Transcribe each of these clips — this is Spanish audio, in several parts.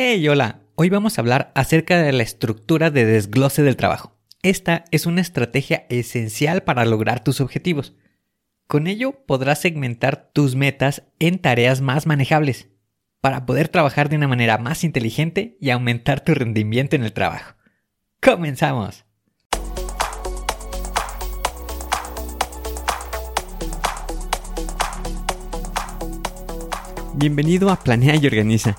Hey, hola. Hoy vamos a hablar acerca de la estructura de desglose del trabajo. Esta es una estrategia esencial para lograr tus objetivos. Con ello podrás segmentar tus metas en tareas más manejables para poder trabajar de una manera más inteligente y aumentar tu rendimiento en el trabajo. ¡Comenzamos! Bienvenido a Planea y Organiza.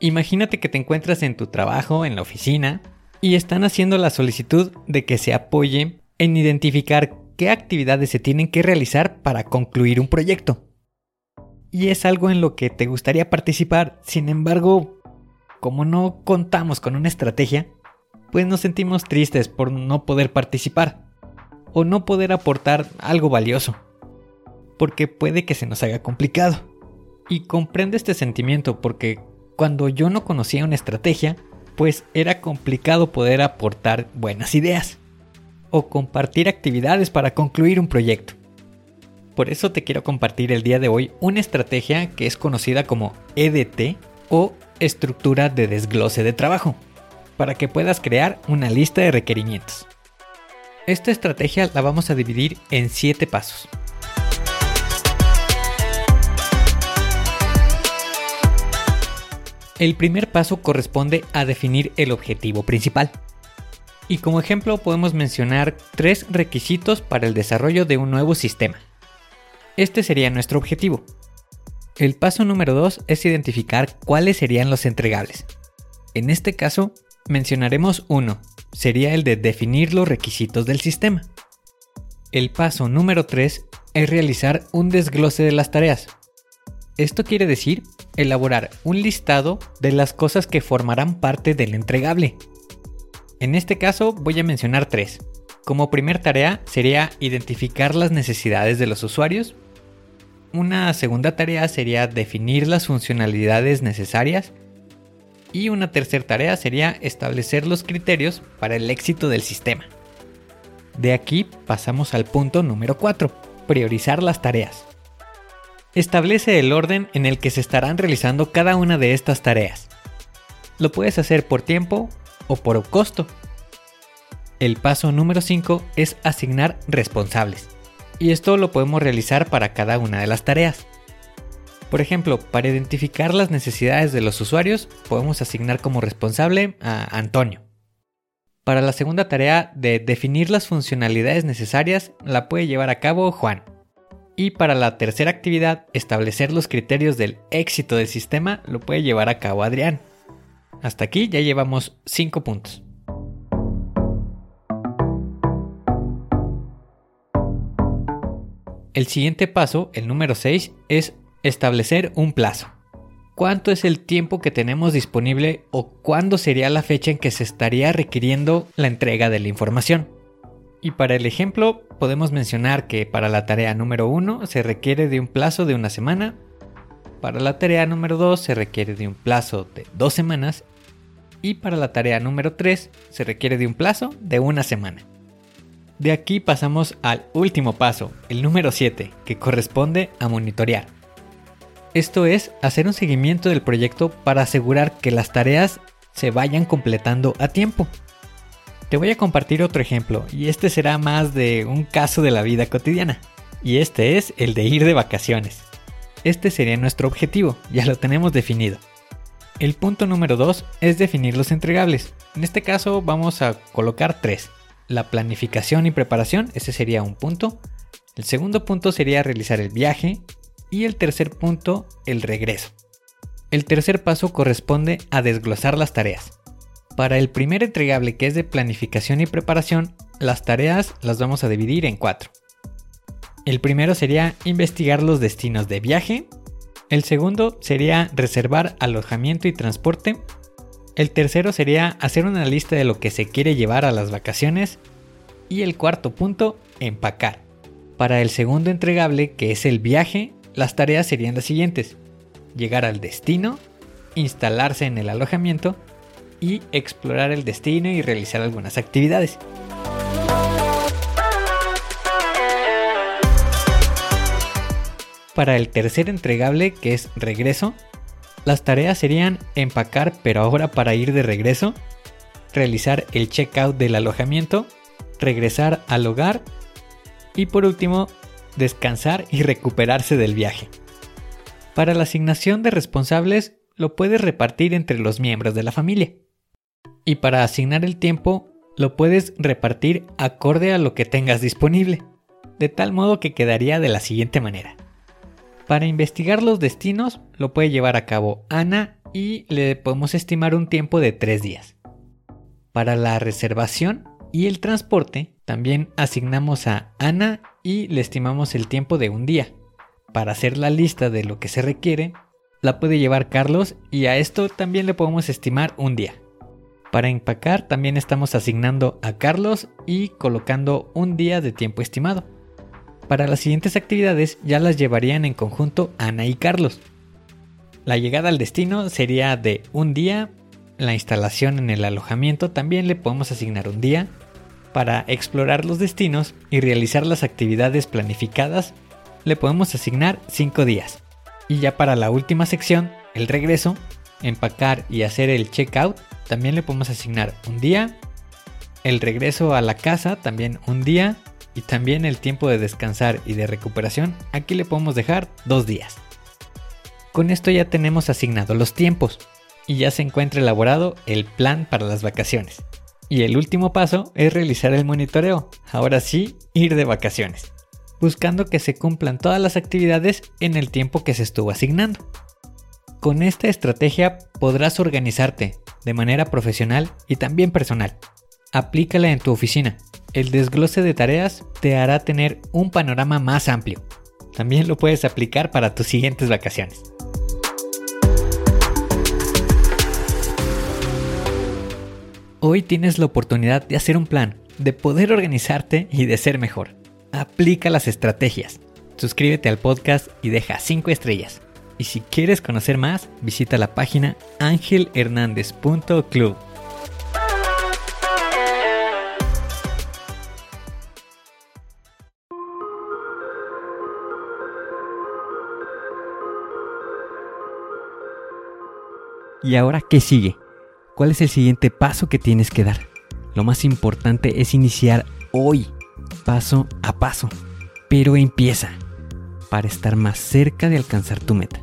Imagínate que te encuentras en tu trabajo, en la oficina, y están haciendo la solicitud de que se apoye en identificar qué actividades se tienen que realizar para concluir un proyecto. Y es algo en lo que te gustaría participar, sin embargo, como no contamos con una estrategia, pues nos sentimos tristes por no poder participar o no poder aportar algo valioso, porque puede que se nos haga complicado. Y comprende este sentimiento porque cuando yo no conocía una estrategia, pues era complicado poder aportar buenas ideas o compartir actividades para concluir un proyecto. Por eso te quiero compartir el día de hoy una estrategia que es conocida como EDT o estructura de desglose de trabajo, para que puedas crear una lista de requerimientos. Esta estrategia la vamos a dividir en 7 pasos. El primer paso corresponde a definir el objetivo principal. Y como ejemplo podemos mencionar tres requisitos para el desarrollo de un nuevo sistema. Este sería nuestro objetivo. El paso número 2 es identificar cuáles serían los entregables. En este caso, mencionaremos uno, sería el de definir los requisitos del sistema. El paso número 3 es realizar un desglose de las tareas. Esto quiere decir elaborar un listado de las cosas que formarán parte del entregable. En este caso voy a mencionar tres. Como primer tarea sería identificar las necesidades de los usuarios. Una segunda tarea sería definir las funcionalidades necesarias. Y una tercera tarea sería establecer los criterios para el éxito del sistema. De aquí pasamos al punto número 4, priorizar las tareas. Establece el orden en el que se estarán realizando cada una de estas tareas. Lo puedes hacer por tiempo o por costo. El paso número 5 es asignar responsables. Y esto lo podemos realizar para cada una de las tareas. Por ejemplo, para identificar las necesidades de los usuarios, podemos asignar como responsable a Antonio. Para la segunda tarea de definir las funcionalidades necesarias, la puede llevar a cabo Juan. Y para la tercera actividad, establecer los criterios del éxito del sistema lo puede llevar a cabo Adrián. Hasta aquí ya llevamos 5 puntos. El siguiente paso, el número 6, es establecer un plazo. ¿Cuánto es el tiempo que tenemos disponible o cuándo sería la fecha en que se estaría requiriendo la entrega de la información? Y para el ejemplo, podemos mencionar que para la tarea número 1 se requiere de un plazo de una semana, para la tarea número 2 se requiere de un plazo de dos semanas y para la tarea número 3 se requiere de un plazo de una semana. De aquí pasamos al último paso, el número 7, que corresponde a monitorear. Esto es hacer un seguimiento del proyecto para asegurar que las tareas se vayan completando a tiempo. Te voy a compartir otro ejemplo y este será más de un caso de la vida cotidiana. Y este es el de ir de vacaciones. Este sería nuestro objetivo, ya lo tenemos definido. El punto número 2 es definir los entregables. En este caso vamos a colocar tres. La planificación y preparación, ese sería un punto. El segundo punto sería realizar el viaje. Y el tercer punto, el regreso. El tercer paso corresponde a desglosar las tareas. Para el primer entregable que es de planificación y preparación, las tareas las vamos a dividir en cuatro. El primero sería investigar los destinos de viaje. El segundo sería reservar alojamiento y transporte. El tercero sería hacer una lista de lo que se quiere llevar a las vacaciones. Y el cuarto punto, empacar. Para el segundo entregable, que es el viaje, las tareas serían las siguientes. Llegar al destino, instalarse en el alojamiento y explorar el destino y realizar algunas actividades. Para el tercer entregable, que es regreso, las tareas serían empacar, pero ahora para ir de regreso, realizar el checkout del alojamiento, regresar al hogar y por último, descansar y recuperarse del viaje. Para la asignación de responsables, lo puedes repartir entre los miembros de la familia. Y para asignar el tiempo, lo puedes repartir acorde a lo que tengas disponible, de tal modo que quedaría de la siguiente manera. Para investigar los destinos, lo puede llevar a cabo Ana y le podemos estimar un tiempo de 3 días. Para la reservación y el transporte, también asignamos a Ana y le estimamos el tiempo de un día. Para hacer la lista de lo que se requiere, la puede llevar Carlos y a esto también le podemos estimar un día. Para empacar también estamos asignando a Carlos y colocando un día de tiempo estimado. Para las siguientes actividades ya las llevarían en conjunto Ana y Carlos. La llegada al destino sería de un día, la instalación en el alojamiento también le podemos asignar un día, para explorar los destinos y realizar las actividades planificadas le podemos asignar 5 días. Y ya para la última sección, el regreso, empacar y hacer el checkout, también le podemos asignar un día, el regreso a la casa también un día y también el tiempo de descansar y de recuperación, aquí le podemos dejar dos días. Con esto ya tenemos asignados los tiempos y ya se encuentra elaborado el plan para las vacaciones. Y el último paso es realizar el monitoreo, ahora sí, ir de vacaciones, buscando que se cumplan todas las actividades en el tiempo que se estuvo asignando. Con esta estrategia podrás organizarte de manera profesional y también personal. Aplícala en tu oficina. El desglose de tareas te hará tener un panorama más amplio. También lo puedes aplicar para tus siguientes vacaciones. Hoy tienes la oportunidad de hacer un plan, de poder organizarte y de ser mejor. Aplica las estrategias. Suscríbete al podcast y deja 5 estrellas. Y si quieres conocer más, visita la página angelhernandez.club. ¿Y ahora qué sigue? ¿Cuál es el siguiente paso que tienes que dar? Lo más importante es iniciar hoy, paso a paso. Pero empieza para estar más cerca de alcanzar tu meta.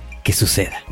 que suceda.